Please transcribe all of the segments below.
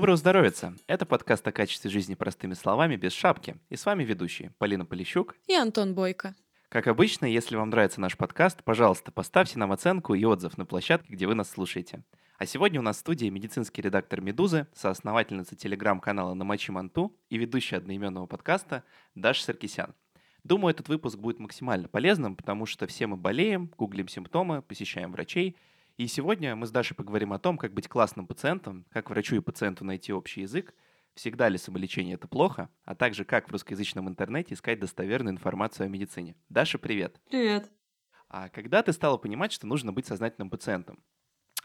Доброго здоровья! Это подкаст о качестве жизни простыми словами без шапки. И с вами ведущие Полина Полищук и Антон Бойко. Как обычно, если вам нравится наш подкаст, пожалуйста, поставьте нам оценку и отзыв на площадке, где вы нас слушаете. А сегодня у нас в студии медицинский редактор «Медузы», соосновательница телеграм-канала «Намочи Манту» и ведущая одноименного подкаста Даша Саркисян. Думаю, этот выпуск будет максимально полезным, потому что все мы болеем, гуглим симптомы, посещаем врачей. И сегодня мы с Дашей поговорим о том, как быть классным пациентом, как врачу и пациенту найти общий язык, всегда ли самолечение это плохо, а также как в русскоязычном интернете искать достоверную информацию о медицине. Даша, привет. Привет. А когда ты стала понимать, что нужно быть сознательным пациентом?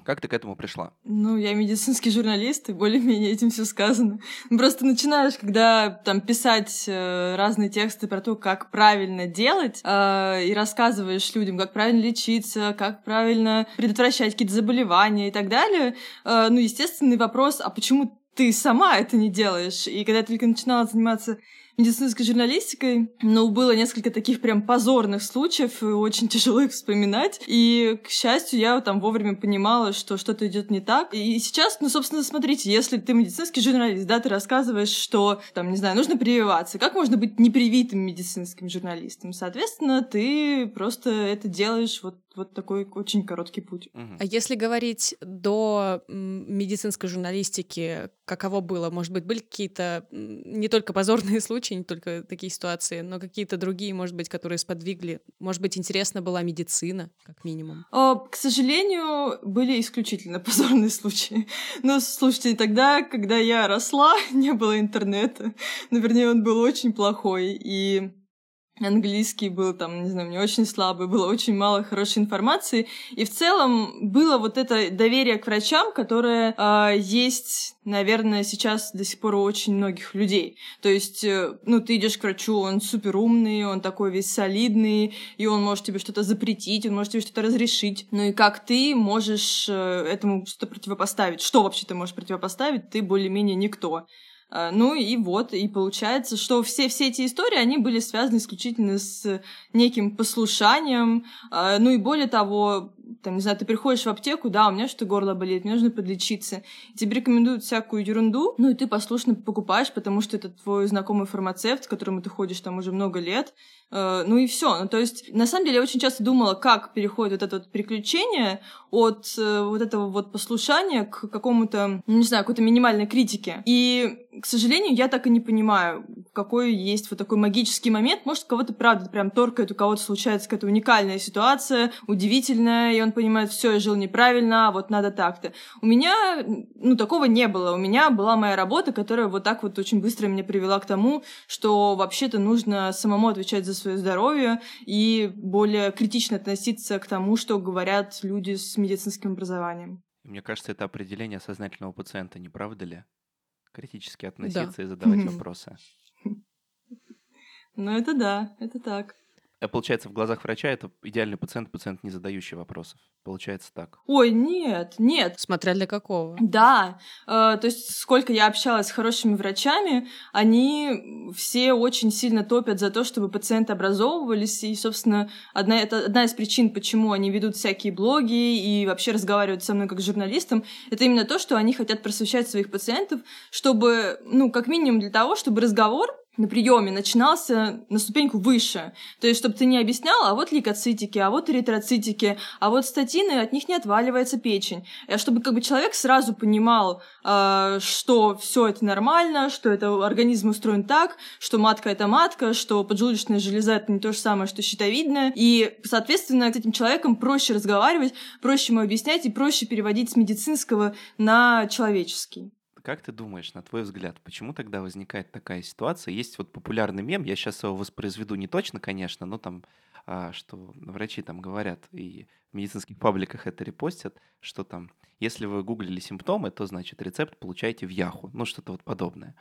Как ты к этому пришла? Ну, я медицинский журналист, и более-менее этим все сказано. Просто начинаешь, когда там писать э, разные тексты про то, как правильно делать, э, и рассказываешь людям, как правильно лечиться, как правильно предотвращать какие-то заболевания и так далее. Э, ну, естественный вопрос, а почему ты сама это не делаешь? И когда я только начинала заниматься медицинской журналистикой, но было несколько таких прям позорных случаев, и очень тяжело их вспоминать. И, к счастью, я там вовремя понимала, что что-то идет не так. И сейчас, ну, собственно, смотрите, если ты медицинский журналист, да, ты рассказываешь, что, там, не знаю, нужно прививаться, как можно быть непривитым медицинским журналистом? Соответственно, ты просто это делаешь вот вот такой очень короткий путь. А если говорить до медицинской журналистики, каково было? Может быть, были какие-то не только позорные случаи, не только такие ситуации, но какие-то другие, может быть, которые сподвигли? Может быть, интересна была медицина, как минимум? О, к сожалению, были исключительно позорные случаи. Но слушайте, тогда, когда я росла, не было интернета. Наверное, он был очень плохой. И английский был там, не знаю, мне очень слабый, было очень мало хорошей информации. И в целом было вот это доверие к врачам, которое э, есть, наверное, сейчас до сих пор у очень многих людей. То есть, э, ну, ты идешь к врачу, он супер умный, он такой весь солидный, и он может тебе что-то запретить, он может тебе что-то разрешить. Ну и как ты можешь э, этому что-то противопоставить? Что вообще ты можешь противопоставить? Ты более-менее никто. А, ну и вот, и получается, что все, все эти истории, они были связаны исключительно с неким послушанием. А, ну и более того, там, не знаю, ты приходишь в аптеку, да, у меня что-то горло болит, мне нужно подлечиться. Тебе рекомендуют всякую ерунду, ну и ты послушно покупаешь, потому что это твой знакомый фармацевт, к которому ты ходишь там уже много лет. А, ну и все. Ну, то есть, на самом деле, я очень часто думала, как переходит вот это вот приключение от э, вот этого вот послушания к какому-то, ну, не знаю, какой-то минимальной критике. И к сожалению, я так и не понимаю, какой есть вот такой магический момент. Может, кого-то, правда, прям торкает, у кого-то случается какая-то уникальная ситуация, удивительная, и он понимает, все, я жил неправильно, а вот надо так-то. У меня, ну, такого не было. У меня была моя работа, которая вот так вот очень быстро меня привела к тому, что вообще-то нужно самому отвечать за свое здоровье и более критично относиться к тому, что говорят люди с медицинским образованием. Мне кажется, это определение сознательного пациента, не правда ли? Критически относиться да. и задавать вопросы. Ну, это да, это так. А получается, в глазах врача это идеальный пациент, пациент, не задающий вопросов. Получается так. Ой, нет, нет. Смотря для какого. Да. Э, то есть, сколько я общалась с хорошими врачами, они все очень сильно топят за то, чтобы пациенты образовывались. И, собственно, одна, это одна из причин, почему они ведут всякие блоги и вообще разговаривают со мной как с журналистом, это именно то, что они хотят просвещать своих пациентов, чтобы, ну, как минимум для того, чтобы разговор на приеме начинался на ступеньку выше. То есть, чтобы ты не объяснял, а вот лейкоцитики, а вот эритроцитики, а вот статины, от них не отваливается печень. А чтобы как бы человек сразу понимал, э, что все это нормально, что это организм устроен так, что матка это матка, что поджелудочная железа это не то же самое, что щитовидная. И, соответственно, с этим человеком проще разговаривать, проще ему объяснять и проще переводить с медицинского на человеческий. Как ты думаешь, на твой взгляд, почему тогда возникает такая ситуация? Есть вот популярный мем, я сейчас его воспроизведу не точно, конечно, но там, что врачи там говорят, и в медицинских пабликах это репостят, что там, если вы гуглили симптомы, то значит рецепт получаете в Яху, ну что-то вот подобное.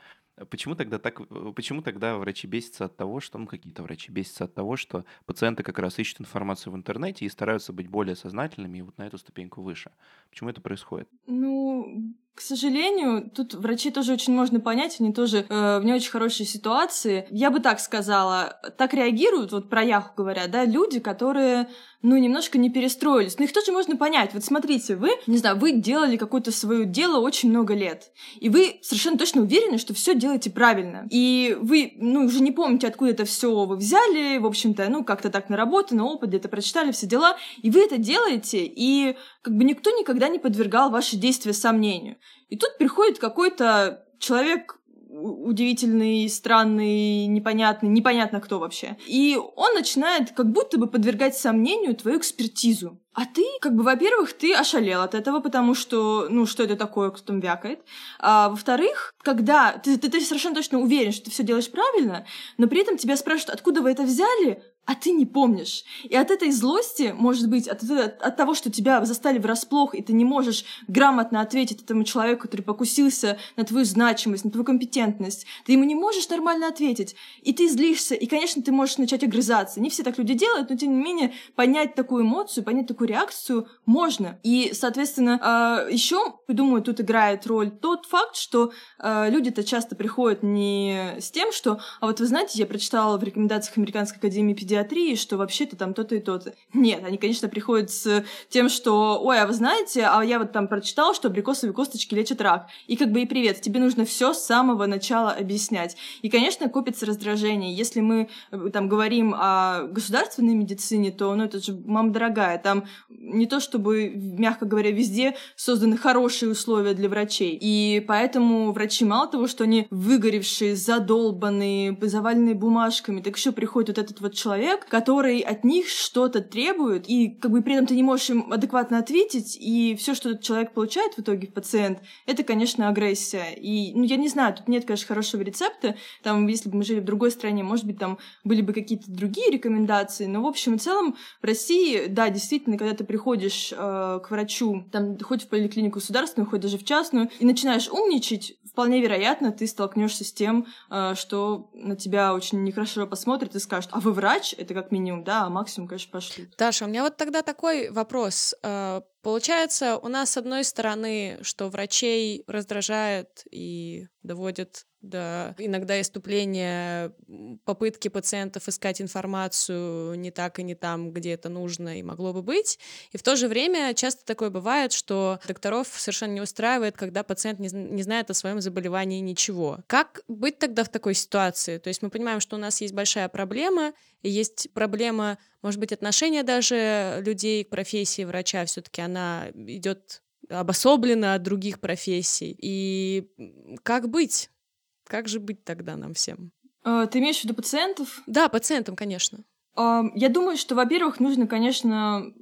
Почему тогда так, э, почему тогда врачи бесятся от того, что, ну, какие-то врачи бесятся от того, что пациенты как раз ищут информацию в интернете и стараются быть более сознательными и вот на эту ступеньку выше? Почему это происходит? Ну, к сожалению, тут врачей тоже очень можно понять, они тоже э, в не очень хорошей ситуации. Я бы так сказала, так реагируют, вот про Яху говорят, да, люди, которые ну, немножко не перестроились. Но их тоже можно понять. Вот смотрите, вы, не знаю, вы делали какое-то свое дело очень много лет. И вы совершенно точно уверены, что все делаете правильно. И вы, ну, уже не помните, откуда это все вы взяли, в общем-то, ну, как-то так наработано, опыт, где-то прочитали все дела. И вы это делаете, и как бы никто никогда не подвергал ваши действия сомнению. И тут приходит какой-то человек удивительный, странный, непонятный, непонятно кто вообще. И он начинает как будто бы подвергать сомнению твою экспертизу. А ты, как бы, во-первых, ты ошалел от этого, потому что, ну, что это такое, кто там вякает. А во-вторых, когда ты, ты, ты совершенно точно уверен, что ты все делаешь правильно, но при этом тебя спрашивают, откуда вы это взяли, а ты не помнишь. И от этой злости, может быть, от, от, от того, что тебя застали врасплох, и ты не можешь грамотно ответить этому человеку, который покусился на твою значимость, на твою компетентность, ты ему не можешь нормально ответить, и ты злишься, и, конечно, ты можешь начать огрызаться. Не все так люди делают, но, тем не менее, понять такую эмоцию, понять такую реакцию можно. И, соответственно, а, еще, думаю, тут играет роль тот факт, что а, люди-то часто приходят не с тем, что, а вот вы знаете, я прочитала в рекомендациях Американской академии педиатрии, педиатрии, что вообще-то там то-то и то-то. Нет, они, конечно, приходят с тем, что, ой, а вы знаете, а я вот там прочитал, что абрикосовые косточки лечат рак. И как бы и привет, тебе нужно все с самого начала объяснять. И, конечно, копится раздражение. Если мы э, там говорим о государственной медицине, то, ну, это же, мама дорогая, там не то чтобы, мягко говоря, везде созданы хорошие условия для врачей. И поэтому врачи мало того, что они выгоревшие, задолбанные, заваленные бумажками, так еще приходит вот этот вот человек, человек, который от них что-то требует, и как бы при этом ты не можешь им адекватно ответить, и все, что этот человек получает в итоге, пациент, это, конечно, агрессия. И, ну, я не знаю, тут нет, конечно, хорошего рецепта. Там, если бы мы жили в другой стране, может быть, там были бы какие-то другие рекомендации. Но, в общем и целом, в России, да, действительно, когда ты приходишь э, к врачу, там, хоть в поликлинику государственную, хоть даже в частную, и начинаешь умничать, вполне вероятно, ты столкнешься с тем, э, что на тебя очень нехорошо посмотрят и скажут, а вы врач? Это как минимум, да, а максимум, конечно, пошли. Даша, у меня вот тогда такой вопрос. Э, получается, у нас с одной стороны, что врачей раздражает и доводит до иногда иступления попытки пациентов искать информацию не так и не там, где это нужно и могло бы быть. И в то же время часто такое бывает, что докторов совершенно не устраивает, когда пациент не, не знает о своем заболевании ничего. Как быть тогда в такой ситуации? То есть мы понимаем, что у нас есть большая проблема, есть проблема, может быть, отношения даже людей к профессии врача, все-таки она идет обособлена от других профессий. И как быть? Как же быть тогда нам всем? А, ты имеешь в виду пациентов? Да, пациентам, конечно. А, я думаю, что, во-первых, нужно, конечно,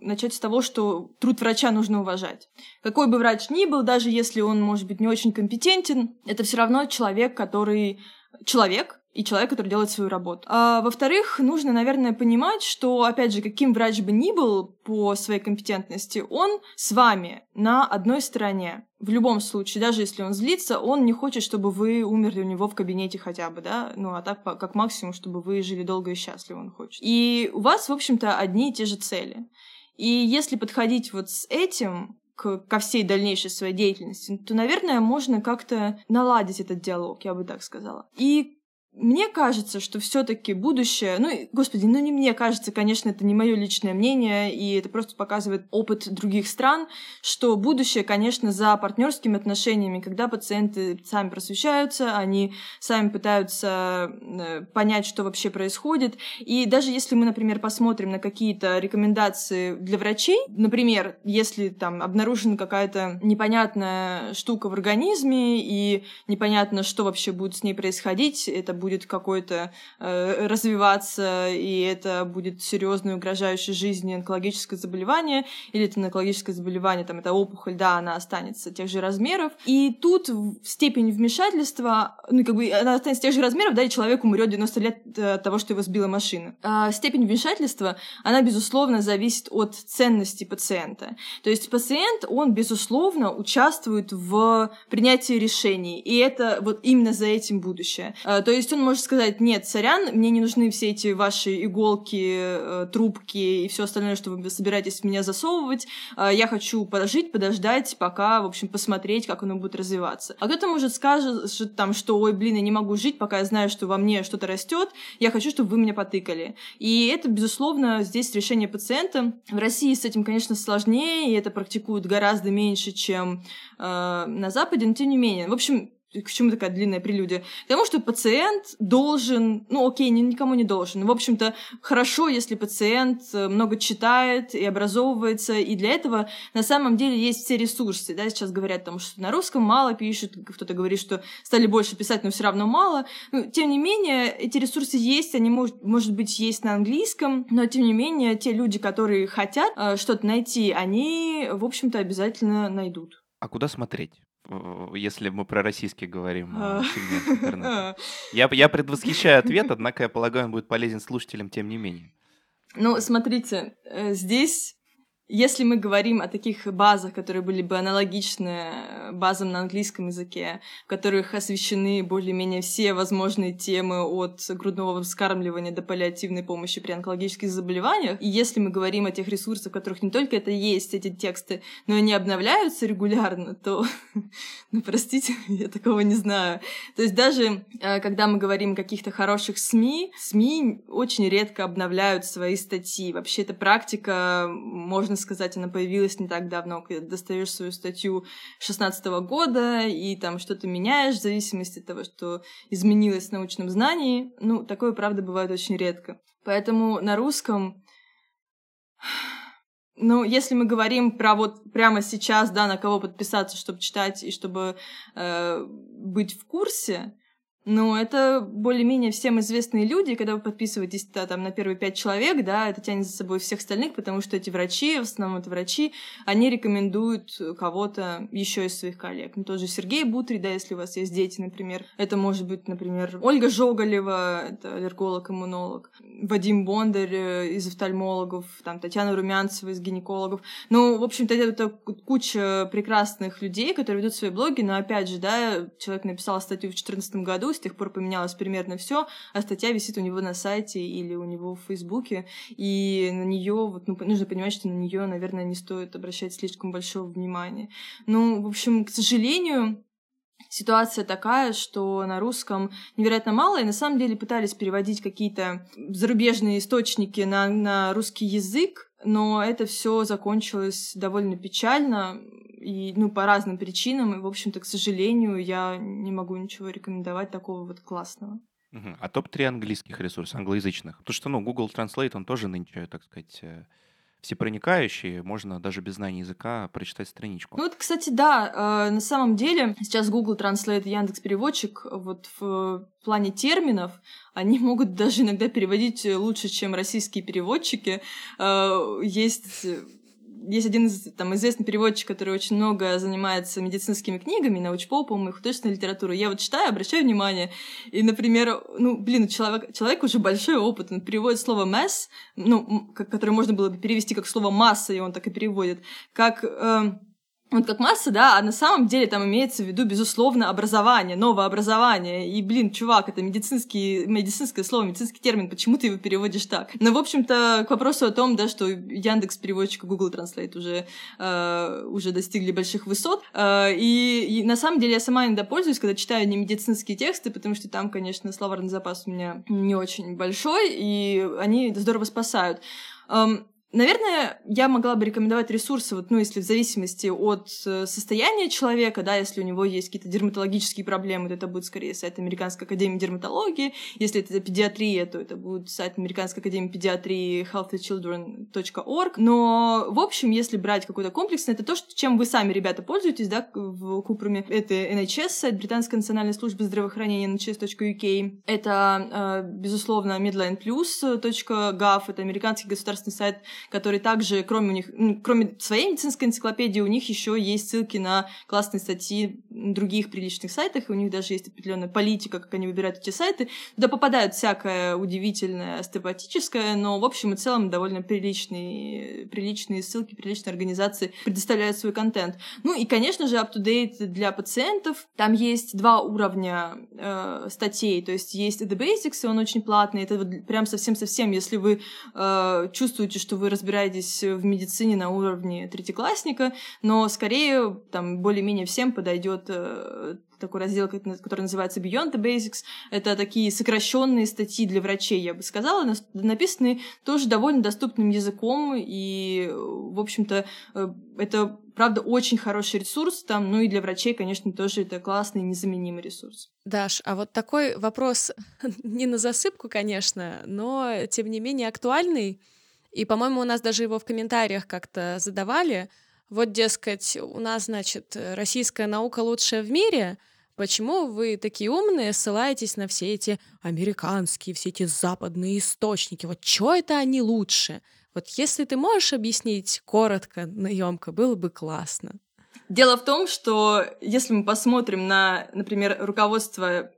начать с того, что труд врача нужно уважать. Какой бы врач ни был, даже если он, может быть, не очень компетентен, это все равно человек, который человек, и человек, который делает свою работу. А, во-вторых, нужно, наверное, понимать, что, опять же, каким врач бы ни был по своей компетентности, он с вами на одной стороне. В любом случае, даже если он злится, он не хочет, чтобы вы умерли у него в кабинете хотя бы, да, ну, а так, как максимум, чтобы вы жили долго и счастливо он хочет. И у вас, в общем-то, одни и те же цели. И если подходить вот с этим, ко всей дальнейшей своей деятельности, то, наверное, можно как-то наладить этот диалог, я бы так сказала. И мне кажется, что все-таки будущее, ну, господи, ну не мне кажется, конечно, это не мое личное мнение, и это просто показывает опыт других стран, что будущее, конечно, за партнерскими отношениями, когда пациенты сами просвещаются, они сами пытаются э, понять, что вообще происходит. И даже если мы, например, посмотрим на какие-то рекомендации для врачей, например, если там обнаружена какая-то непонятная штука в организме, и непонятно, что вообще будет с ней происходить, это будет какой-то э, развиваться, и это будет серьезное угрожающее жизни онкологическое заболевание, или это онкологическое заболевание, там, это опухоль, да, она останется тех же размеров. И тут степень вмешательства, ну, как бы она останется тех же размеров, да, и человек умрет 90 лет э, от того, что его сбила машина. А степень вмешательства, она, безусловно, зависит от ценности пациента. То есть пациент, он, безусловно, участвует в принятии решений, и это вот именно за этим будущее. А, то есть есть он может сказать, нет, сорян, мне не нужны все эти ваши иголки, э, трубки и все остальное, что вы собираетесь в меня засовывать. Э, я хочу пожить, подождать, пока, в общем, посмотреть, как оно будет развиваться. А кто-то может скажет там, что, ой, блин, я не могу жить, пока я знаю, что во мне что-то растет, я хочу, чтобы вы меня потыкали. И это, безусловно, здесь решение пациента. В России с этим, конечно, сложнее, и это практикуют гораздо меньше, чем э, на Западе, но тем не менее. В общем, к чему такая длинная прелюдия? К тому, что пациент должен, ну окей, никому не должен. В общем-то, хорошо, если пациент э, много читает и образовывается, и для этого на самом деле есть все ресурсы. Да? Сейчас говорят, там, что на русском мало пишут, кто-то говорит, что стали больше писать, но все равно мало. Ну, тем не менее, эти ресурсы есть, они, может, может быть, есть на английском, но тем не менее, те люди, которые хотят э, что-то найти, они, в общем-то, обязательно найдут. А куда смотреть? Если мы про российский говорим а. сегмент интернета. Я, я предвосхищаю ответ, однако я полагаю, он будет полезен слушателям тем не менее. Ну, смотрите, э, здесь если мы говорим о таких базах, которые были бы аналогичны э, базам на английском языке, в которых освещены более-менее все возможные темы от грудного вскармливания до паллиативной помощи при онкологических заболеваниях, и если мы говорим о тех ресурсах, в которых не только это есть, эти тексты, но они обновляются регулярно, то, ну, простите, я такого не знаю. То есть даже э, когда мы говорим о каких-то хороших СМИ, СМИ очень редко обновляют свои статьи. Вообще эта практика, можно сказать, она появилась не так давно, когда достаешь свою статью 16 года и там что-то меняешь в зависимости от того, что изменилось в научном знании. Ну, такое, правда, бывает очень редко. Поэтому на русском ну, если мы говорим про вот прямо сейчас, да, на кого подписаться, чтобы читать и чтобы э, быть в курсе, ну, это более-менее всем известные люди, когда вы подписываетесь да, там, на первые пять человек, да, это тянет за собой всех остальных, потому что эти врачи, в основном это врачи, они рекомендуют кого-то еще из своих коллег. Ну, тоже Сергей Бутри, да, если у вас есть дети, например. Это может быть, например, Ольга Жоголева, это аллерголог-иммунолог, Вадим Бондарь э, из офтальмологов, там, Татьяна Румянцева из гинекологов. Ну, в общем-то, это куча прекрасных людей, которые ведут свои блоги, но, опять же, да, человек написал статью в 2014 году, с тех пор поменялось примерно все, а статья висит у него на сайте или у него в Фейсбуке, и на нее вот, ну, нужно понимать, что на нее, наверное, не стоит обращать слишком большого внимания. Ну, в общем, к сожалению, ситуация такая, что на русском невероятно мало, и на самом деле пытались переводить какие-то зарубежные источники на, на русский язык, но это все закончилось довольно печально и, ну, по разным причинам, и, в общем-то, к сожалению, я не могу ничего рекомендовать такого вот классного. А топ-3 английских ресурсов, англоязычных? Потому что, ну, Google Translate, он тоже нынче, так сказать, всепроникающий, можно даже без знания языка прочитать страничку. Ну вот, кстати, да, э, на самом деле сейчас Google Translate и Яндекс Переводчик вот в плане терминов они могут даже иногда переводить лучше, чем российские переводчики. Э, есть есть один из, там, известный переводчик, который очень много занимается медицинскими книгами, научпопом и художественной литературой. Я вот читаю, обращаю внимание, и, например, ну, блин, человек, человек уже большой опыт, он переводит слово mass, ну, которое можно было бы перевести как слово масса, и он так и переводит, как... Э, вот как масса, да, а на самом деле там имеется в виду, безусловно, образование, новое образование. И, блин, чувак, это медицинский, медицинское слово, медицинский термин, почему ты его переводишь так? Но, в общем-то, к вопросу о том, да, что Яндекс переводчик и Google Translate уже, э, уже достигли больших высот. Э, и, и на самом деле я сама иногда пользуюсь, когда читаю не медицинские тексты, потому что там, конечно, словарный запас у меня не очень большой, и они здорово спасают. Эм, Наверное, я могла бы рекомендовать ресурсы, вот, ну, если в зависимости от э, состояния человека, да, если у него есть какие-то дерматологические проблемы, то это будет скорее сайт Американской академии дерматологии, если это педиатрия, то это будет сайт Американской академии педиатрии healthychildren.org, но, в общем, если брать какой-то комплексный, это то, чем вы сами, ребята, пользуетесь, да, в Купруме, это NHS, сайт Британской национальной службы здравоохранения, nhs.uk, это, э, безусловно, midlineplus.gov, это американский государственный сайт который также, кроме у них, кроме своей медицинской энциклопедии, у них еще есть ссылки на классные статьи других приличных сайтах, и у них даже есть определенная политика, как они выбирают эти сайты. Туда попадают всякое удивительное, остеопатическое, но в общем и целом довольно приличные, приличные ссылки, приличные организации предоставляют свой контент. Ну и, конечно же, up-to-date для пациентов. Там есть два уровня э, статей, то есть есть The Basics, и он очень платный, это вот прям совсем-совсем, если вы э, чувствуете, что вы разбираетесь в медицине на уровне третьеклассника, но скорее там более-менее всем подойдет э, такой раздел, который называется Beyond the Basics. Это такие сокращенные статьи для врачей, я бы сказала, написанные тоже довольно доступным языком, и, в общем-то, э, это, правда, очень хороший ресурс там, ну и для врачей, конечно, тоже это классный, незаменимый ресурс. Даш, а вот такой вопрос не на засыпку, конечно, но, тем не менее, актуальный, и, по-моему, у нас даже его в комментариях как-то задавали. Вот, дескать, у нас, значит, российская наука лучшая в мире — Почему вы такие умные, ссылаетесь на все эти американские, все эти западные источники? Вот что это они лучше? Вот если ты можешь объяснить коротко, наемко, было бы классно. Дело в том, что если мы посмотрим на, например, руководство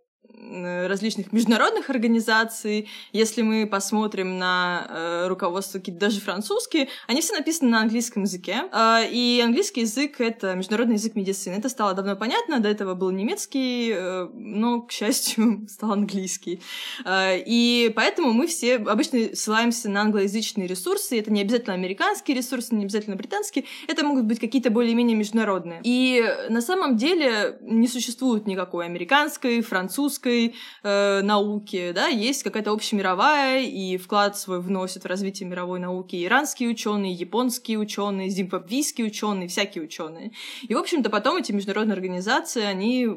различных международных организаций, если мы посмотрим на э, руководство какие-то даже французские, они все написаны на английском языке. Э, и английский язык — это международный язык медицины. Это стало давно понятно, до этого был немецкий, э, но, к счастью, стал английский. Э, и поэтому мы все обычно ссылаемся на англоязычные ресурсы. Это не обязательно американские ресурсы, не обязательно британские. Это могут быть какие-то более-менее международные. И на самом деле не существует никакой американской, французской, российской э, науки, да, есть какая-то общемировая, и вклад свой вносят в развитие мировой науки иранские ученые, японские ученые, зимбабвийские ученые, всякие ученые. И, в общем-то, потом эти международные организации, они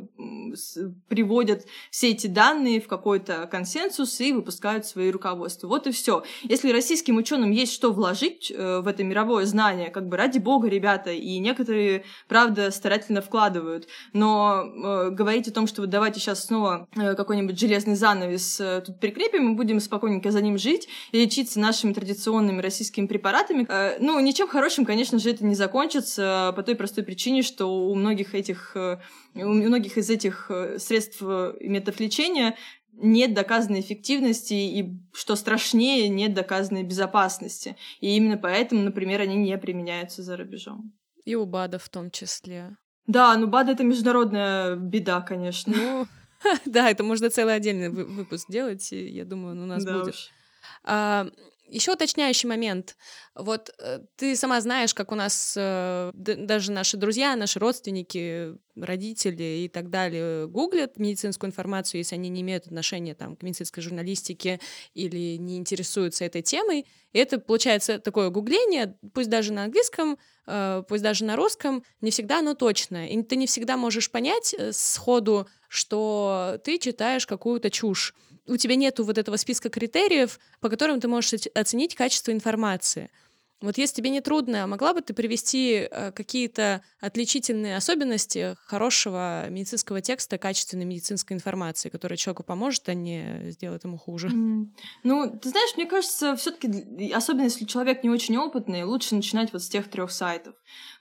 приводят все эти данные в какой-то консенсус и выпускают свои руководства. Вот и все. Если российским ученым есть что вложить э, в это мировое знание, как бы ради бога, ребята, и некоторые, правда, старательно вкладывают, но э, говорить о том, что вот давайте сейчас снова какой-нибудь железный занавес э, тут прикрепим, мы будем спокойненько за ним жить и лечиться нашими традиционными российскими препаратами. Э, ну, ничем хорошим, конечно же, это не закончится по той простой причине, что у многих этих, у многих из этих средств и методов лечения нет доказанной эффективности и, что страшнее, нет доказанной безопасности. И именно поэтому, например, они не применяются за рубежом. И у БАДа в том числе. Да, ну БАД — это международная беда, конечно. Ну, Да, это можно целый отдельный выпуск делать, я думаю, он у нас будет. Еще уточняющий момент. Вот э, ты сама знаешь, как у нас э, даже наши друзья, наши родственники, родители и так далее гуглят медицинскую информацию, если они не имеют отношения там, к медицинской журналистике или не интересуются этой темой. И это получается такое гугление, пусть даже на английском, э, пусть даже на русском, не всегда оно точное. И ты не всегда можешь понять сходу, что ты читаешь какую-то чушь. У тебя нету вот этого списка критериев, по которым ты можешь оценить качество информации. Вот если тебе не трудно, могла бы ты привести э, какие-то отличительные особенности хорошего медицинского текста, качественной медицинской информации, которая человеку поможет, а не сделает ему хуже? Mm. Ну, ты знаешь, мне кажется, все-таки, особенно если человек не очень опытный, лучше начинать вот с тех трех сайтов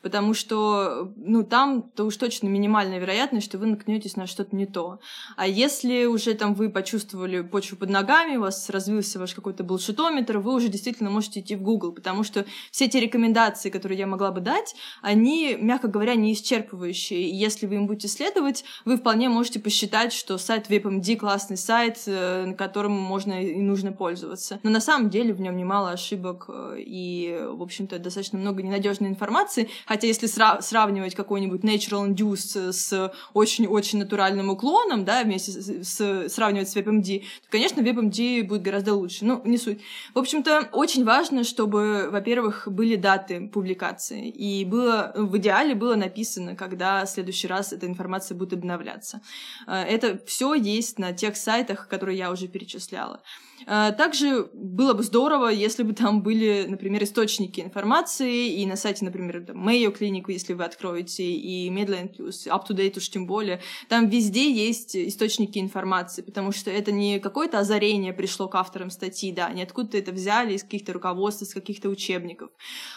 потому что, ну, там-то уж точно минимальная вероятность, что вы наткнетесь на что-то не то. А если уже там вы почувствовали почву под ногами, у вас развился ваш какой-то булшитометр, вы уже действительно можете идти в Google, потому что все те рекомендации, которые я могла бы дать, они, мягко говоря, не исчерпывающие. И если вы им будете следовать, вы вполне можете посчитать, что сайт WebMD классный сайт, э, на котором можно и нужно пользоваться. Но на самом деле в нем немало ошибок э, и, в общем-то, достаточно много ненадежной информации, Хотя если сра- сравнивать какой-нибудь Natural Induce с очень-очень натуральным уклоном, да, вместе с, с, сравнивать с WebMD, то, конечно, WebMD будет гораздо лучше. Ну, не суть. В общем-то, очень важно, чтобы, во-первых, были даты публикации. И было, в идеале было написано, когда в следующий раз эта информация будет обновляться. Э, это все есть на тех сайтах, которые я уже перечисляла. А, также было бы здорово, если бы там были, например, источники информации, и на сайте, например, Mayo Clinic, если вы откроете, и Medline Plus, Up to Date уж тем более, там везде есть источники информации, потому что это не какое-то озарение пришло к авторам статьи, да, они откуда-то это взяли из каких-то руководств, из каких-то учебников,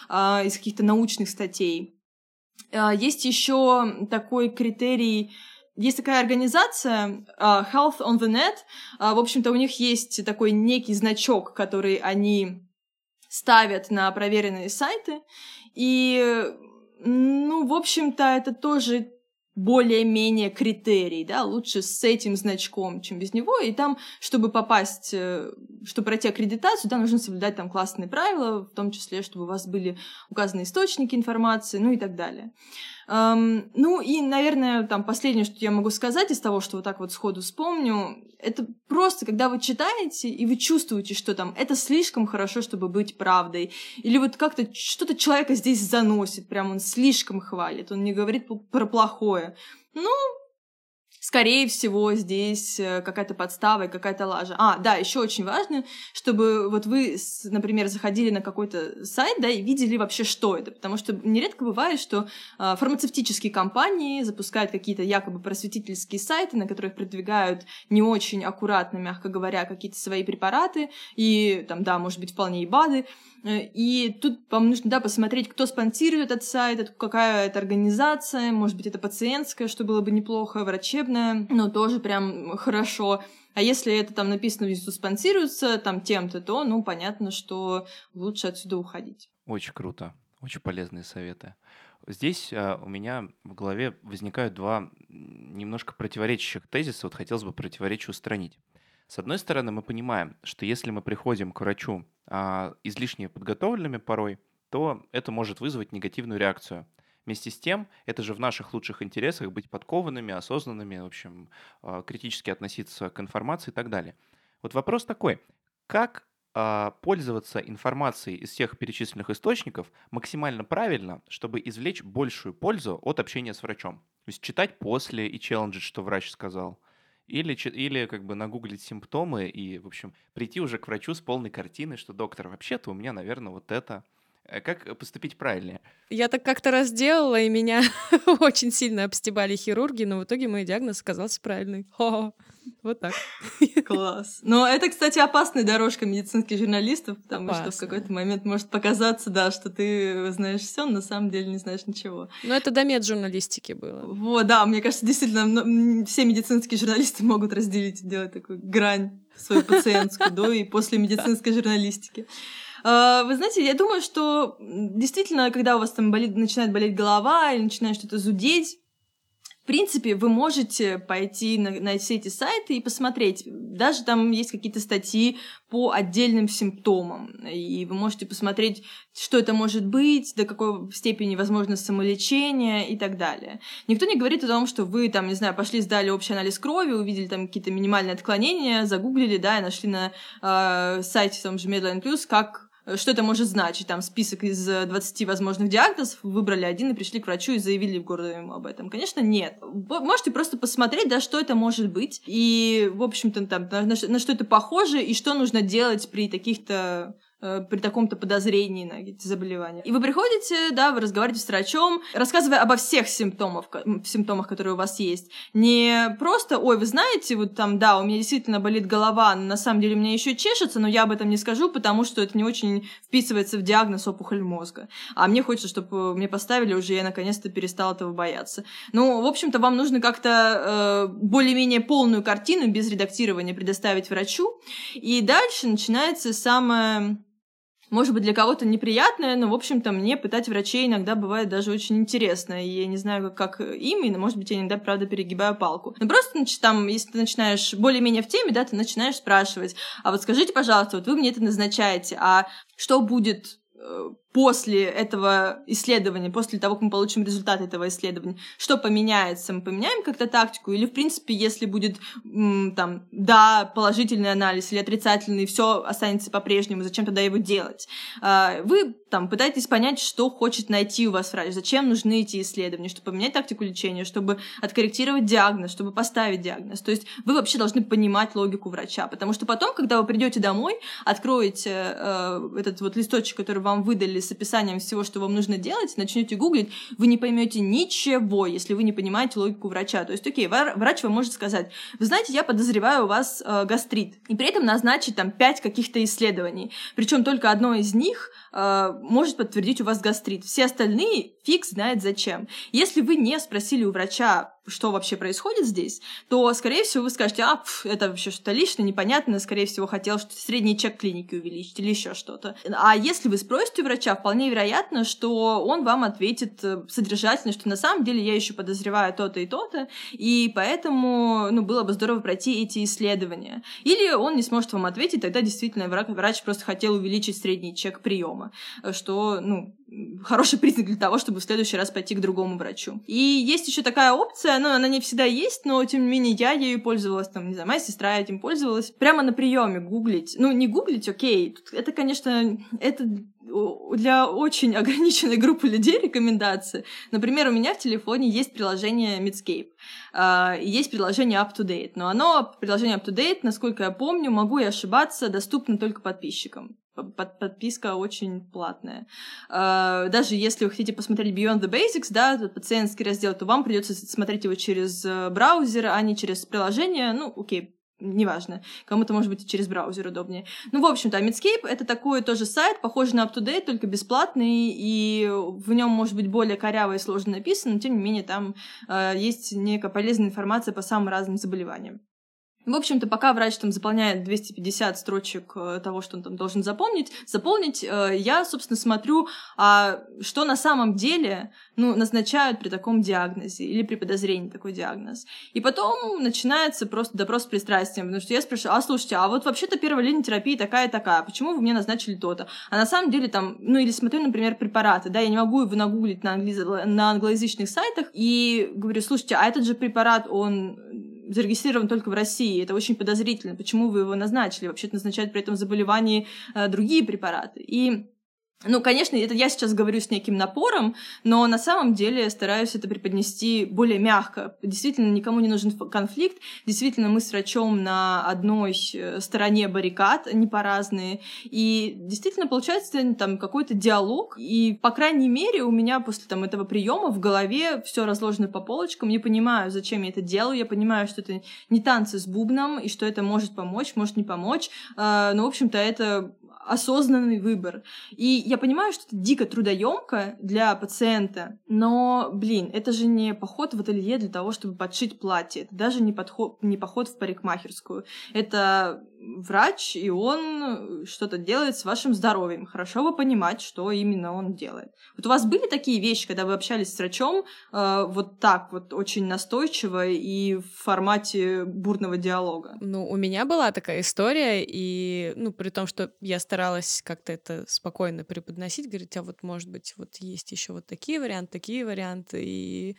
а, из каких-то научных статей. А, есть еще такой критерий, есть такая организация uh, Health on the Net. Uh, в общем-то, у них есть такой некий значок, который они ставят на проверенные сайты. И, ну, в общем-то, это тоже более-менее критерий, да, лучше с этим значком, чем без него, и там, чтобы попасть, э, чтобы пройти аккредитацию, да, нужно соблюдать там классные правила, в том числе, чтобы у вас были указаны источники информации, ну и так далее. Um, ну и, наверное, там последнее, что я могу сказать из того, что вот так вот сходу вспомню, это просто, когда вы читаете, и вы чувствуете, что там это слишком хорошо, чтобы быть правдой, или вот как-то что-то человека здесь заносит, прям он слишком хвалит, он не говорит про плохое. Ну, скорее всего, здесь э, какая-то подстава и какая-то лажа. А, да, еще очень важно, чтобы вот вы, например, заходили на какой-то сайт, да, и видели вообще, что это, потому что нередко бывает, что э, фармацевтические компании запускают какие-то якобы просветительские сайты, на которых продвигают не очень аккуратно, мягко говоря, какие-то свои препараты, и там, да, может быть, вполне и БАДы, Э, и тут вам нужно, да, посмотреть, кто спонсирует этот сайт, какая это организация, может быть, это пациентская, что было бы неплохо, врачебная, но тоже прям хорошо. А если это там написано внизу спонсируется там тем-то, то, ну, понятно, что лучше отсюда уходить. Очень круто. Очень полезные советы. Здесь а, у меня в голове возникают два немножко противоречащих тезиса. Вот хотелось бы противоречие устранить. С одной стороны, мы понимаем, что если мы приходим к врачу а, излишне подготовленными порой, то это может вызвать негативную реакцию. Вместе с тем, это же в наших лучших интересах быть подкованными, осознанными, в общем, а, критически относиться к информации и так далее. Вот вопрос такой, как а, пользоваться информацией из всех перечисленных источников максимально правильно, чтобы извлечь большую пользу от общения с врачом? То есть читать после и челленджить, что врач сказал – или, или как бы нагуглить симптомы и, в общем, прийти уже к врачу с полной картиной, что доктор, вообще-то у меня, наверное, вот это. Э, как поступить правильнее? Я так как-то раз делала, и меня очень сильно обстебали хирурги, но в итоге мой диагноз оказался правильный. Хо-хо. Вот так. Класс. Но это, кстати, опасная дорожка медицинских журналистов, потому Опасно. что в какой-то момент может показаться, да, что ты знаешь все, на самом деле не знаешь ничего. Но это до меджурналистики было. Вот, да, мне кажется, действительно, все медицинские журналисты могут разделить, делать такую грань свою пациентскую до и после медицинской журналистики. А, вы знаете, я думаю, что действительно, когда у вас там болит, начинает болеть голова или начинает что-то зудеть, принципе, вы можете пойти на, на все эти сайты и посмотреть. Даже там есть какие-то статьи по отдельным симптомам. И вы можете посмотреть, что это может быть, до какой степени возможно самолечение и так далее. Никто не говорит о том, что вы там, не знаю, пошли, сдали общий анализ крови, увидели там какие-то минимальные отклонения, загуглили, да, и нашли на э, сайте в том же Medline Plus, как что это может значить. Там список из 20 возможных диагнозов, выбрали один и пришли к врачу и заявили в городе ему об этом. Конечно, нет. Вы можете просто посмотреть, да, что это может быть, и, в общем-то, там, на, на что это похоже, и что нужно делать при таких-то Э, при таком-то подозрении на эти заболевания. И вы приходите, да, вы разговариваете с врачом, рассказывая обо всех симптомах, симптомах, которые у вас есть. Не просто, ой, вы знаете, вот там, да, у меня действительно болит голова, но на самом деле у меня еще чешется, но я об этом не скажу, потому что это не очень вписывается в диагноз опухоль мозга. А мне хочется, чтобы мне поставили уже, я наконец-то перестала этого бояться. Ну, в общем-то, вам нужно как-то э, более-менее полную картину без редактирования предоставить врачу. И дальше начинается самое может быть, для кого-то неприятное, но, в общем-то, мне пытать врачей иногда бывает даже очень интересно. И я не знаю, как им, и, может быть, я иногда, правда, перегибаю палку. Но просто, значит, там, если ты начинаешь более-менее в теме, да, ты начинаешь спрашивать, а вот скажите, пожалуйста, вот вы мне это назначаете, а что будет э, после этого исследования, после того, как мы получим результат этого исследования, что поменяется? Мы поменяем как-то тактику? Или, в принципе, если будет там, да, положительный анализ или отрицательный, все останется по-прежнему, зачем тогда его делать? А, вы там пытаетесь понять, что хочет найти у вас врач, зачем нужны эти исследования, чтобы поменять тактику лечения, чтобы откорректировать диагноз, чтобы поставить диагноз. То есть вы вообще должны понимать логику врача, потому что потом, когда вы придете домой, откроете э, этот вот листочек, который вам выдали с описанием всего, что вам нужно делать, начнете гуглить, вы не поймете ничего, если вы не понимаете логику врача. То есть, окей, врач вам может сказать, вы знаете, я подозреваю у вас э, гастрит, и при этом назначить там пять каких-то исследований, причем только одно из них э, может подтвердить у вас гастрит. Все остальные фиг знает зачем. Если вы не спросили у врача, что вообще происходит здесь, то, скорее всего, вы скажете, а, пф, это вообще что-то личное, непонятно, скорее всего, хотел что средний чек клиники увеличить или еще что-то. А если вы спросите врача, вполне вероятно, что он вам ответит э, содержательно, что на самом деле я еще подозреваю то-то и то-то, и поэтому, ну, было бы здорово пройти эти исследования. Или он не сможет вам ответить, тогда действительно врач просто хотел увеличить средний чек приема, что, ну, хороший признак для того, чтобы в следующий раз пойти к другому врачу. И есть еще такая опция, ну, она не всегда есть, но тем не менее я ею пользовалась, там, не знаю, моя сестра этим пользовалась. Прямо на приеме гуглить. Ну, не гуглить, окей. Это, конечно, это для очень ограниченной группы людей рекомендации. Например, у меня в телефоне есть приложение Medscape, uh, есть приложение UpToDate, но оно, приложение UpToDate, насколько я помню, могу я ошибаться, доступно только подписчикам под, подписка очень платная. Uh, даже если вы хотите посмотреть Beyond the Basics, да, пациентский раздел, то вам придется смотреть его через э, браузер, а не через приложение. Ну, окей, неважно, кому-то, может быть, и через браузер удобнее. Ну, в общем-то, Medscape — это такой тоже сайт, похожий на UpToDate, только бесплатный, и в нем может быть более коряво и сложно написано, но, тем не менее, там э, есть некая полезная информация по самым разным заболеваниям. В общем-то, пока врач там заполняет 250 строчек э, того, что он там должен запомнить, заполнить, э, я, собственно, смотрю, а что на самом деле ну, назначают при таком диагнозе или при подозрении такой диагноз. И потом начинается просто допрос с пристрастием, потому что я спрашиваю, а слушайте, а вот вообще-то первая линия терапии такая-такая, почему вы мне назначили то-то? А на самом деле там, ну или смотрю, например, препараты, да, я не могу его нагуглить на, англиз... на англоязычных сайтах и говорю, слушайте, а этот же препарат, он зарегистрирован только в России. Это очень подозрительно. Почему вы его назначили? Вообще-то назначают при этом заболевании э, другие препараты. И ну, конечно, это я сейчас говорю с неким напором, но на самом деле стараюсь это преподнести более мягко. Действительно, никому не нужен конфликт. Действительно, мы с врачом на одной э, стороне баррикад, а не по разные. И действительно получается там какой-то диалог. И, по крайней мере, у меня после там, этого приема в голове все разложено по полочкам. Я понимаю, зачем я это делаю. Я понимаю, что это не танцы с бубном, и что это может помочь, может не помочь. А, но, в общем-то, это осознанный выбор. И я понимаю, что это дико трудоемко для пациента, но, блин, это же не поход в ателье для того, чтобы подшить платье. Это даже не, подход, не поход в парикмахерскую. Это врач, и он что-то делает с вашим здоровьем. Хорошо бы понимать, что именно он делает. Вот у вас были такие вещи, когда вы общались с врачом э, вот так вот очень настойчиво и в формате бурного диалога? Ну, у меня была такая история, и, ну, при том, что я старалась как-то это спокойно преподносить, говорить, а вот, может быть, вот есть еще вот такие варианты, такие варианты, и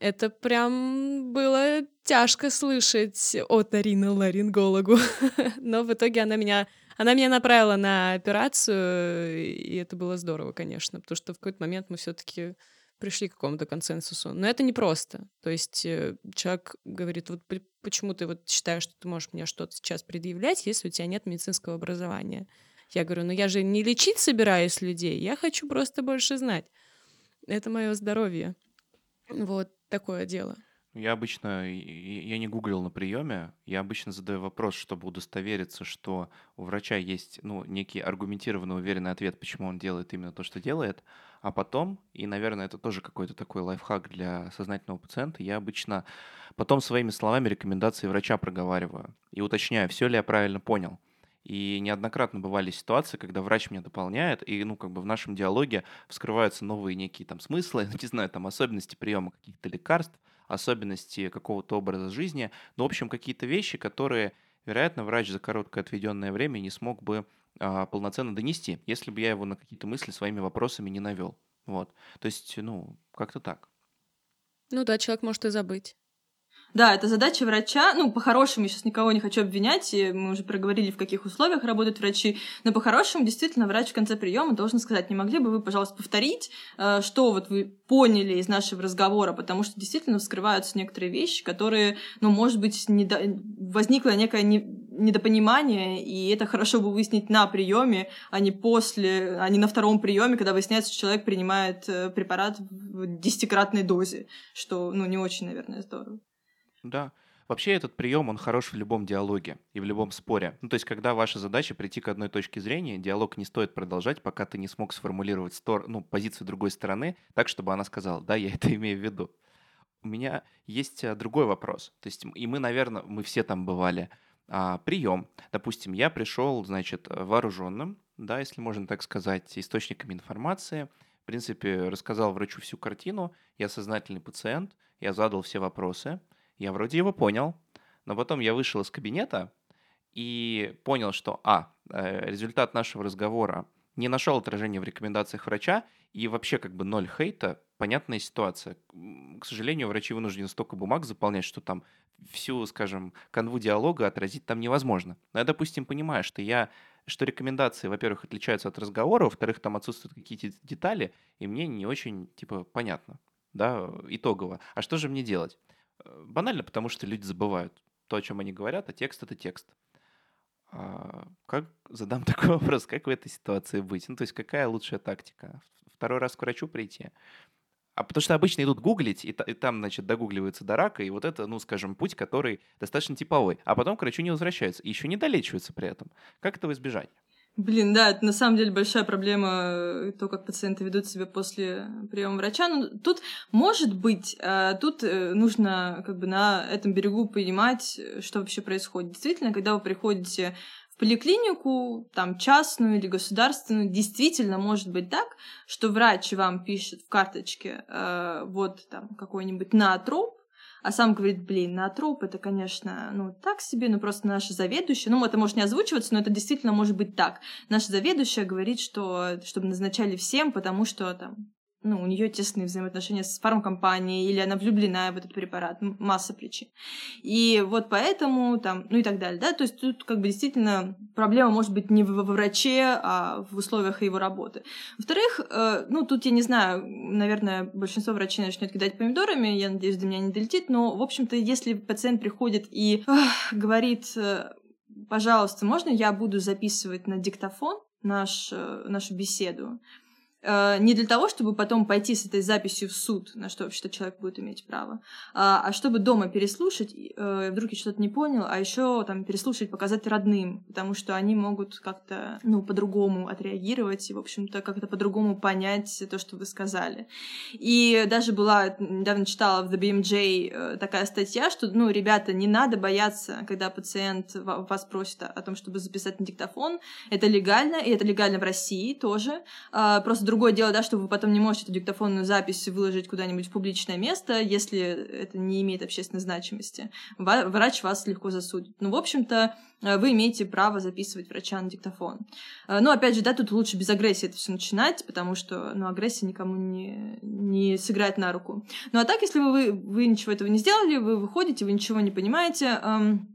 это прям было тяжко слышать от Арины ларингологу. Но в итоге она меня, она меня направила на операцию, и это было здорово, конечно, потому что в какой-то момент мы все-таки пришли к какому-то консенсусу. Но это непросто. То есть э, человек говорит, вот почему ты вот считаешь, что ты можешь мне что-то сейчас предъявлять, если у тебя нет медицинского образования? Я говорю, ну я же не лечить собираюсь людей, я хочу просто больше знать. Это мое здоровье. Вот такое дело. Я обычно, я не гуглил на приеме, я обычно задаю вопрос, чтобы удостовериться, что у врача есть ну, некий аргументированный, уверенный ответ, почему он делает именно то, что делает, а потом, и, наверное, это тоже какой-то такой лайфхак для сознательного пациента, я обычно потом своими словами рекомендации врача проговариваю и уточняю, все ли я правильно понял. И неоднократно бывали ситуации, когда врач меня дополняет, и, ну, как бы в нашем диалоге вскрываются новые некие там смыслы, не знаю, там особенности приема каких-то лекарств, особенности какого-то образа жизни, ну, в общем, какие-то вещи, которые, вероятно, врач за короткое отведенное время не смог бы а, полноценно донести, если бы я его на какие-то мысли своими вопросами не навел. Вот. То есть, ну, как-то так. Ну да, человек может и забыть. Да, это задача врача. Ну, по-хорошему, я сейчас никого не хочу обвинять, мы уже проговорили, в каких условиях работают врачи, но по-хорошему, действительно, врач в конце приема должен сказать, не могли бы вы, пожалуйста, повторить, э, что вот вы поняли из нашего разговора, потому что действительно вскрываются некоторые вещи, которые, ну, может быть, недо... возникло некое недопонимание, и это хорошо бы выяснить на приеме, а не после, а не на втором приеме, когда выясняется, что человек принимает э, препарат в десятикратной дозе, что, ну, не очень, наверное, здорово. Да. Вообще этот прием, он хорош в любом диалоге и в любом споре. Ну, то есть, когда ваша задача прийти к одной точке зрения, диалог не стоит продолжать, пока ты не смог сформулировать стор... ну, позицию другой стороны так, чтобы она сказала, да, я это имею в виду. У меня есть э, другой вопрос. То есть, и мы, наверное, мы все там бывали. А, прием. Допустим, я пришел, значит, вооруженным, да, если можно так сказать, источниками информации. В принципе, рассказал врачу всю картину. Я сознательный пациент, я задал все вопросы – я вроде его понял, но потом я вышел из кабинета и понял, что, а, э, результат нашего разговора не нашел отражения в рекомендациях врача, и вообще как бы ноль хейта, понятная ситуация. К сожалению, врачи вынуждены столько бумаг заполнять, что там всю, скажем, канву диалога отразить там невозможно. Но я, допустим, понимаю, что я что рекомендации, во-первых, отличаются от разговора, во-вторых, там отсутствуют какие-то детали, и мне не очень, типа, понятно, да, итогово. А что же мне делать? Э, банально, потому что люди забывают то, о чем они говорят, а текст — это текст. А как, задам такой вопрос, как в этой ситуации быть? Ну, то есть какая лучшая тактика? Второй раз к врачу прийти? А потому что обычно идут гуглить, и, и там, значит, догугливаются до рака, и вот это, ну, скажем, путь, который достаточно типовой. А потом к врачу не возвращаются, и еще не долечиваются при этом. Как этого избежать? Блин, да, это на самом деле большая проблема, э, то, как пациенты ведут себя после приема врача. Но ну, тут, может быть, э, тут э, нужно как бы на этом берегу понимать, что вообще происходит. Действительно, когда вы приходите в поликлинику, там, частную или государственную, действительно может быть так, что врач вам пишет в карточке вот там какой-нибудь натроп, а сам говорит, блин, на труп это, конечно, ну, так себе, ну, просто наша заведующая, ну, это может не озвучиваться, но это действительно может быть так. Наша заведующая говорит, что чтобы назначали всем, потому что там ну, у нее тесные взаимоотношения с фармкомпанией, или она влюблена в этот препарат, масса причин. И вот поэтому там, ну и так далее, да, то есть тут как бы действительно проблема может быть не во враче, а в условиях его работы. Во-вторых, э, ну, тут я не знаю, наверное, большинство врачей начнет кидать помидорами, я надеюсь, до меня не долетит, но, в общем-то, если пациент приходит и эх, говорит, э, пожалуйста, можно я буду записывать на диктофон наш, э, нашу беседу, не для того, чтобы потом пойти с этой записью в суд, на что вообще-то человек будет иметь право, а, а чтобы дома переслушать, э, вдруг я что-то не понял, а еще там переслушать, показать родным, потому что они могут как-то, ну, по-другому отреагировать и, в общем-то, как-то по-другому понять то, что вы сказали. И даже была, недавно читала в The BMJ э, такая статья, что, ну, ребята, не надо бояться, когда пациент вас просит о том, чтобы записать на диктофон, это легально, и это легально в России тоже, а, просто другое дело, да, что вы потом не можете эту диктофонную запись выложить куда-нибудь в публичное место, если это не имеет общественной значимости. Врач вас легко засудит. Ну, в общем-то, э, вы имеете право записывать врача на диктофон. Э, ну, опять же, да, тут лучше без агрессии это все начинать, потому что, ну, агрессия никому не, не сыграет на руку. Ну, а так, если вы, вы ничего этого не сделали, вы выходите, вы ничего не понимаете, эм,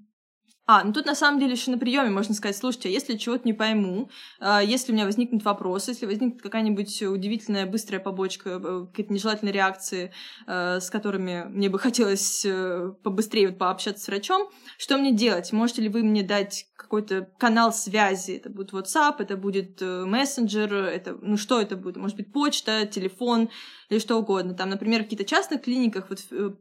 а, ну тут на самом деле еще на приеме можно сказать, слушайте, а если чего-то не пойму, а, если у меня возникнут вопросы, если возникнет какая-нибудь удивительная быстрая побочка, э, какие-то нежелательные реакции, э, с которыми мне бы хотелось э, побыстрее вот пообщаться с врачом, что мне делать? Можете ли вы мне дать какой-то канал связи? Это будет WhatsApp, это будет мессенджер, это, ну что это будет? Может быть, почта, телефон, или что угодно. Там, например, в каких-то частных клиниках, вот, э,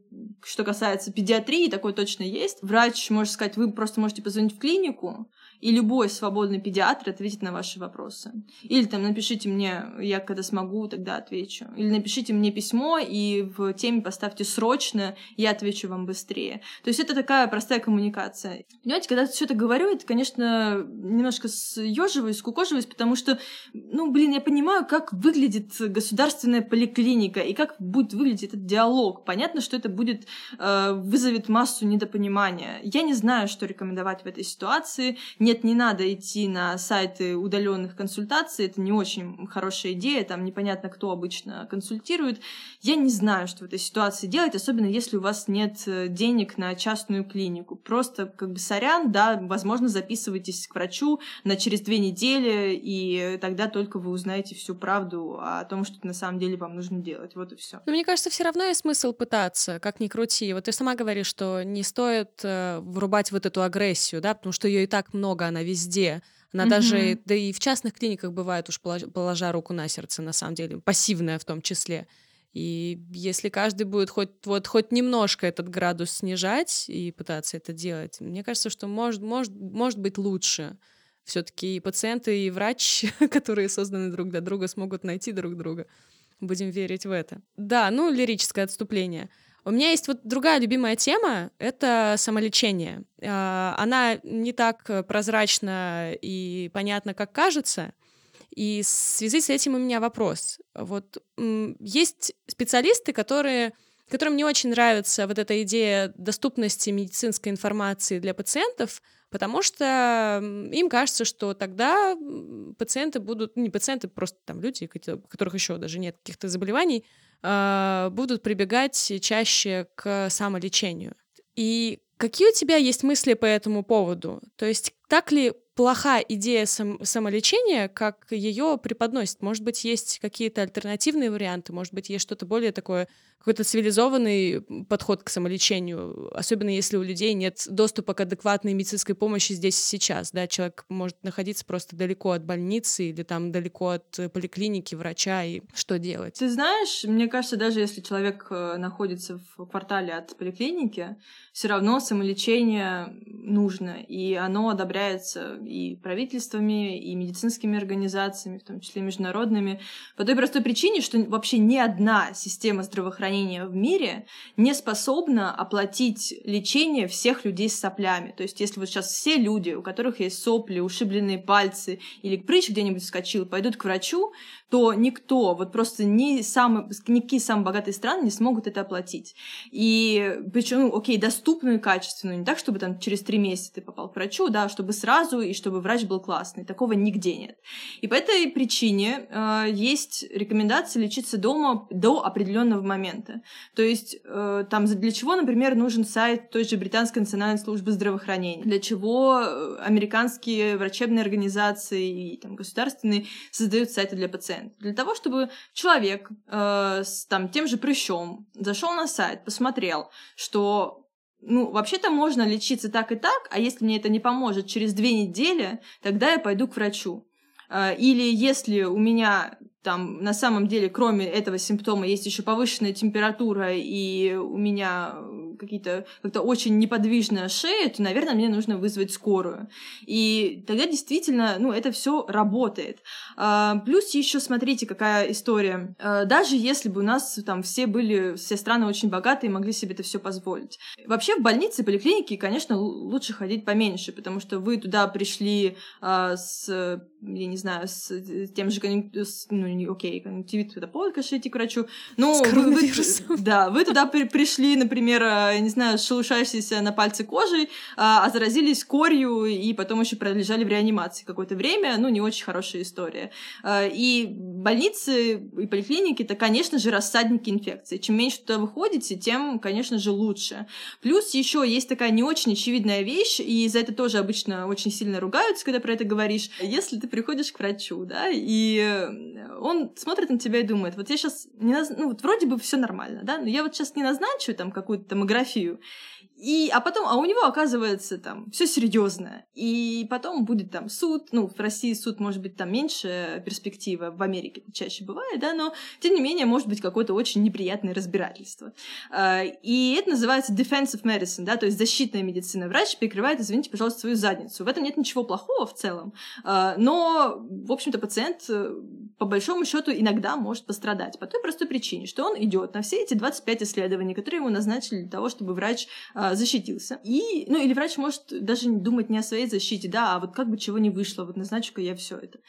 что касается педиатрии, такое точно есть. Врач может сказать, вы просто можете позвонить в клинику, и любой свободный педиатр ответит на ваши вопросы. Или там напишите мне, я когда смогу, тогда отвечу. Или напишите мне письмо, и в теме поставьте срочно, я отвечу вам быстрее. То есть это такая простая коммуникация. Понимаете, когда я все это говорю, это, конечно, немножко съеживаюсь, скукоживаюсь, потому что, ну, блин, я понимаю, как выглядит государственная поликлиника и как будет выглядеть этот диалог. Понятно, что это будет э, вызовет массу недопонимания. Я не знаю, что рекомендовать в этой ситуации. Нет, не надо идти на сайты удаленных консультаций, это не очень хорошая идея, там непонятно, кто обычно консультирует. Я не знаю, что в этой ситуации делать, особенно если у вас нет э, денег на частную клинику. Просто как бы сорян, да, возможно, записывайтесь к врачу на через две недели, и тогда только вы узнаете всю правду о том, что на самом деле вам нужно делать. Вот и все. Но мне кажется, все равно есть смысл пытаться, как ни крути. Вот ты сама говоришь, что не стоит э, врубать вот эту агрессию, да, потому что ее и так много, она везде. Она mm-hmm. даже, да и в частных клиниках бывает уж положа руку на сердце, на самом деле, пассивная в том числе. И если каждый будет хоть, вот, хоть немножко этот градус снижать и пытаться это делать, мне кажется, что может, может, может быть лучше. Все-таки и пациенты, и врач, которые созданы друг для друга, смогут найти друг друга. Будем верить в это. Да, ну, лирическое отступление. У меня есть вот другая любимая тема — это самолечение. А, она не так прозрачна и понятна, как кажется. И в связи с этим у меня вопрос. Вот есть специалисты, которые которым не очень нравится вот эта идея доступности медицинской информации для пациентов, потому что им кажется, что тогда пациенты будут, ну, не пациенты, просто там люди, у которых еще даже нет каких-то заболеваний, а, будут прибегать чаще к самолечению. И какие у тебя есть мысли по этому поводу? То есть так ли плоха идея сам, самолечения, как ее преподносит. Может быть, есть какие-то альтернативные варианты, может быть, есть что-то более такое, какой-то цивилизованный подход к самолечению, особенно если у людей нет доступа к адекватной медицинской помощи здесь и сейчас, да, человек может находиться просто далеко от больницы или там далеко от поликлиники, врача, и что делать? Ты знаешь, мне кажется, даже если человек э, находится в квартале от поликлиники, все равно самолечение нужно, и оно одобряется и правительствами, и медицинскими организациями, в том числе международными, по той простой причине, что вообще ни одна система здравоохранения в мире не способна оплатить лечение всех людей с соплями. То есть если вот сейчас все люди, у которых есть сопли, ушибленные пальцы или прыщ где-нибудь вскочил, пойдут к врачу, то никто, вот просто ни самые, никакие самые богатые страны не смогут это оплатить. И причем, ну, окей, доступную и качественную, не так, чтобы там через три месяца ты попал к врачу, да, чтобы сразу и чтобы врач был классный. Такого нигде нет. И по этой причине э, есть рекомендация лечиться дома до определенного момента. То есть э, там для чего, например, нужен сайт той же Британской национальной службы здравоохранения, для чего э, американские врачебные организации и там, государственные создают сайты для пациентов контент. Для того, чтобы человек э, с там, тем же прыщом зашел на сайт, посмотрел, что ну, вообще-то можно лечиться так и так, а если мне это не поможет через две недели, тогда я пойду к врачу. Э, или если у меня там на самом деле, кроме этого симптома, есть еще повышенная температура, и у меня какие-то как-то очень неподвижная шея, то, наверное, мне нужно вызвать скорую. И тогда действительно, ну, это все работает. А, плюс еще смотрите, какая история. А, даже если бы у нас там все были, все страны очень богатые и могли себе это все позволить. Вообще в больнице, поликлинике, конечно, лучше ходить поменьше, потому что вы туда пришли а, с, я не знаю, с тем же, ну, окей, конъюнктивит, туда повод, конечно, идти к врачу. Ну, вы, вы, да, вы туда при, пришли, например, не знаю, шелушащейся на пальце кожей, а, а заразились корью и потом еще пролежали в реанимации какое-то время. Ну, не очень хорошая история. А, и больницы и поликлиники это, конечно же, рассадники инфекции. Чем меньше туда вы ходите, тем, конечно же, лучше. Плюс еще есть такая не очень очевидная вещь, и за это тоже обычно очень сильно ругаются, когда про это говоришь. Если ты приходишь к врачу, да, и он смотрит на тебя и думает, вот я сейчас не наз... ну вот вроде бы все нормально, да, но я вот сейчас не назначу там какую-то томографию, фотографию. И, а потом, а у него оказывается там все серьезно. И потом будет там суд. Ну, в России суд может быть там меньше перспектива, в Америке чаще бывает, да, но тем не менее может быть какое-то очень неприятное разбирательство. А, и это называется defensive medicine, да, то есть защитная медицина. Врач перекрывает, извините, пожалуйста, свою задницу. В этом нет ничего плохого в целом. А, но, в общем-то, пациент э, по большому счету иногда может пострадать по той простой причине, что он идет на все эти 25 исследований, которые ему назначили для того, чтобы врач а, защитился. И, ну, или врач может даже думать не о своей защите, да, а вот как бы чего не вышло, вот назначу-ка я все это.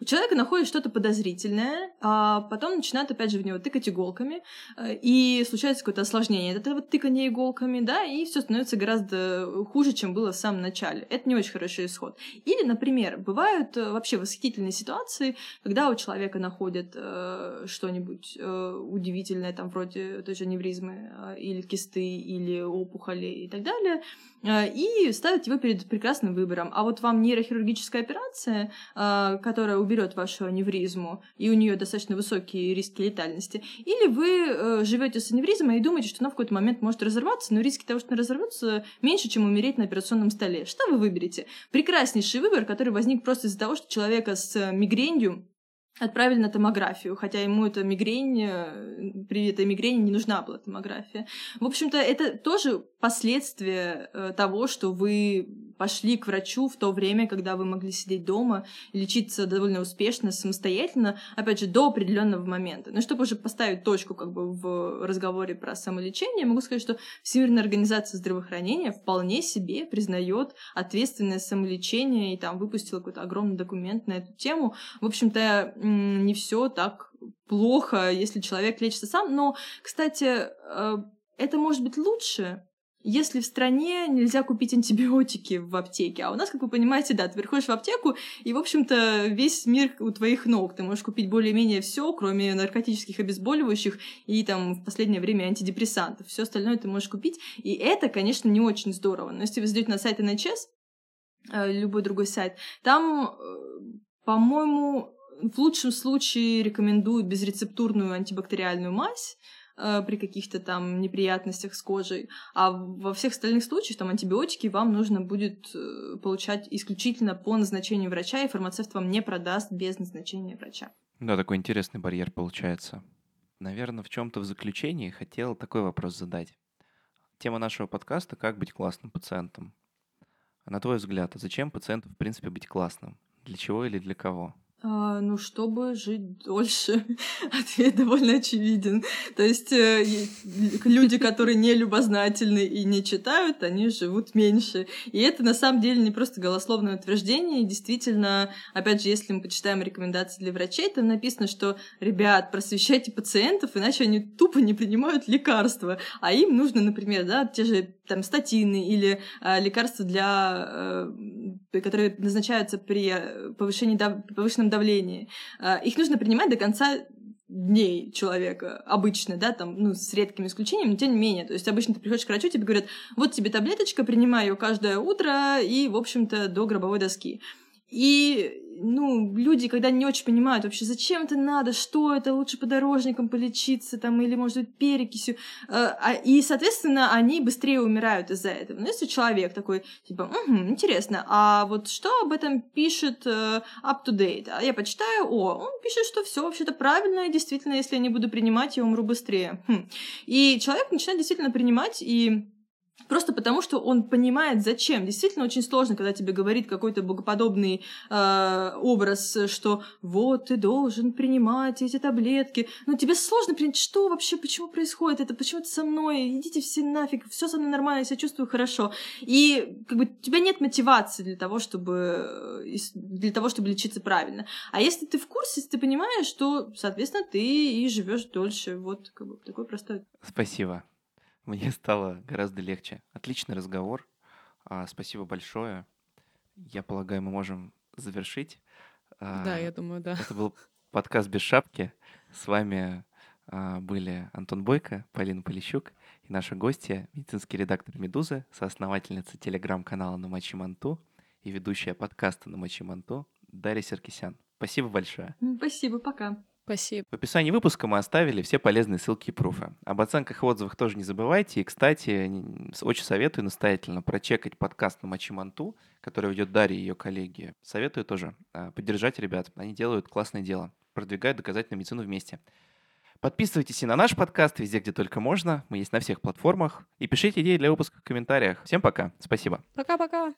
У человека находит что-то подозрительное, а потом начинают опять же в него тыкать иголками, э, и случается какое-то осложнение. Это вот тыкание иголками, да, и все становится гораздо хуже, чем было в самом начале. Это не очень хороший исход. Или, например, бывают э, вообще восхитительные ситуации, когда у человека находят э, что-нибудь э, удивительное, там, вроде той же невризмы, э, или кисты, или опухоли и так далее, э, и ставят его перед прекрасным выбором. А вот вам нейрохирургическая операция, э, которая уберет вашу аневризму, и у нее достаточно высокие риски летальности, или вы э, живете с аневризмой и думаете, что она в какой-то момент может разорваться, но риски того, что она разорвется, меньше, чем умереть на операционном столе. Что вы выберете? Прекраснейший выбор, который возник просто из-за того, что человека с мигренью отправили на томографию, хотя ему эта мигрень, э, при этой мигрени не нужна была томография. В общем-то, это тоже последствия э, того, что вы пошли к врачу в то время, когда вы могли сидеть дома и лечиться довольно успешно, самостоятельно, опять же, до определенного момента. Но чтобы уже поставить точку как бы в разговоре про самолечение, могу сказать, что Всемирная организация здравоохранения вполне себе признает ответственное самолечение и там выпустила какой-то огромный документ на эту тему. В общем-то, не все так плохо, если человек лечится сам. Но, кстати, э, это может быть лучше, если в стране нельзя купить антибиотики в аптеке, а у нас, как вы понимаете, да, ты приходишь в аптеку, и, в общем-то, весь мир у твоих ног. Ты можешь купить более-менее все, кроме наркотических обезболивающих и, там, в последнее время антидепрессантов. Все остальное ты можешь купить, и это, конечно, не очень здорово. Но если вы зайдете на сайт NHS, э, любой другой сайт, там, э, по-моему, в лучшем случае рекомендуют безрецептурную антибактериальную мазь, э, при каких-то там неприятностях с кожей, а во всех остальных случаях там антибиотики вам нужно будет э, получать исключительно по назначению врача, и фармацевт вам не продаст без назначения врача. Да, такой интересный барьер получается. Наверное, в чем-то в заключении хотел такой вопрос задать. Тема нашего подкаста «Как быть классным пациентом». На твой взгляд, а зачем пациенту, в принципе, быть классным? Для чего или для кого? А, ну, чтобы жить дольше. Ответ довольно очевиден. То есть э, люди, которые не любознательны и не читают, они живут меньше. И это на самом деле не просто голословное утверждение. Действительно, опять же, если мы почитаем рекомендации для врачей, там написано, что, ребят, просвещайте пациентов, иначе они тупо не принимают лекарства. А им нужно, например, да, те же там статины или э, лекарства для, э, которые назначаются при повышении, да, повышенном давлении. Э, их нужно принимать до конца дней человека обычно, да, там, ну, с редкими исключениями, но тем не менее. То есть обычно ты приходишь к врачу, тебе говорят, вот тебе таблеточка, принимай ее каждое утро и, в общем-то, до гробовой доски. И ну, люди, когда не очень понимают вообще, зачем это надо, что это, лучше подорожником полечиться, там, или, может быть, перекисью, э, а, и, соответственно, они быстрее умирают из-за этого. Но если человек такой, типа, угу, интересно, а вот что об этом пишет uh, up to date? А я почитаю, о, он пишет, что все вообще-то правильно, и действительно, если я не буду принимать, я умру быстрее. Хм. И человек начинает действительно принимать, и Просто потому, что он понимает, зачем. Действительно, очень сложно, когда тебе говорит какой-то богоподобный э, образ, что вот ты должен принимать эти таблетки. Но тебе сложно принять, что вообще, почему происходит это, почему это со мной, идите все нафиг, все со мной нормально, я себя чувствую хорошо. И как бы у тебя нет мотивации для того, чтобы, э, для того, чтобы лечиться правильно. А если ты в курсе, если ты понимаешь, то, соответственно, ты и живешь дольше. Вот как бы такой простой. Спасибо. Мне стало гораздо легче. Отличный разговор. А, спасибо большое. Я полагаю, мы можем завершить. Да, а, я думаю, да. Это был подкаст «Без шапки». С вами а, были Антон Бойко, Полина Полищук и наша гостья, медицинский редактор «Медузы», соосновательница телеграм-канала «Намочи Манту» и ведущая подкаста «Намочи Манту» Дарья Серкисян. Спасибо большое. Спасибо, пока. Спасибо. В описании выпуска мы оставили все полезные ссылки и пруфы. Об оценках и отзывах тоже не забывайте. И, кстати, очень советую настоятельно прочекать подкаст на Мочи Манту, который ведет Дарья и ее коллеги. Советую тоже а, поддержать ребят. Они делают классное дело. Продвигают доказательную медицину вместе. Подписывайтесь и на наш подкаст везде, где только можно. Мы есть на всех платформах. И пишите идеи для выпуска в комментариях. Всем пока. Спасибо. Пока-пока.